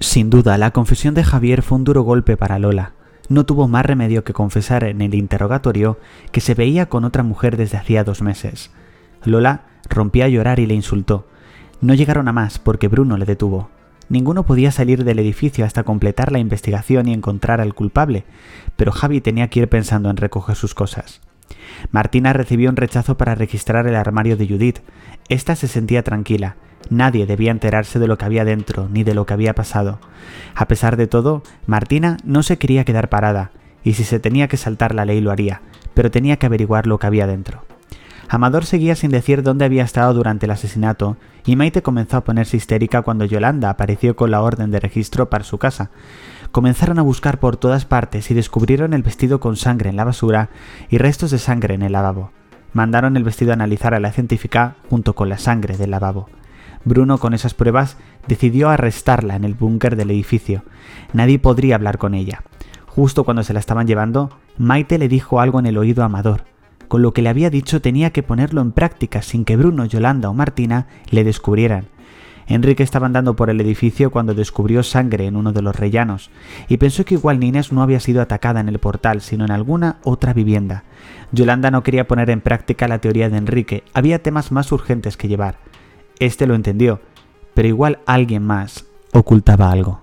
Sin duda, la confesión de Javier fue un duro golpe para Lola. No tuvo más remedio que confesar en el interrogatorio que se veía con otra mujer desde hacía dos meses. Lola rompía a llorar y le insultó. No llegaron a más porque Bruno le detuvo. Ninguno podía salir del edificio hasta completar la investigación y encontrar al culpable, pero Javi tenía que ir pensando en recoger sus cosas. Martina recibió un rechazo para registrar el armario de Judith. Esta se sentía tranquila. Nadie debía enterarse de lo que había dentro, ni de lo que había pasado. A pesar de todo, Martina no se quería quedar parada, y si se tenía que saltar la ley lo haría, pero tenía que averiguar lo que había dentro. Amador seguía sin decir dónde había estado durante el asesinato, y Maite comenzó a ponerse histérica cuando Yolanda apareció con la orden de registro para su casa. Comenzaron a buscar por todas partes y descubrieron el vestido con sangre en la basura y restos de sangre en el lavabo. Mandaron el vestido a analizar a la científica junto con la sangre del lavabo. Bruno, con esas pruebas, decidió arrestarla en el búnker del edificio. Nadie podría hablar con ella. Justo cuando se la estaban llevando, Maite le dijo algo en el oído a Amador con lo que le había dicho tenía que ponerlo en práctica sin que Bruno, Yolanda o Martina le descubrieran. Enrique estaba andando por el edificio cuando descubrió sangre en uno de los rellanos y pensó que igual Inés no había sido atacada en el portal, sino en alguna otra vivienda. Yolanda no quería poner en práctica la teoría de Enrique, había temas más urgentes que llevar. Este lo entendió, pero igual alguien más ocultaba algo.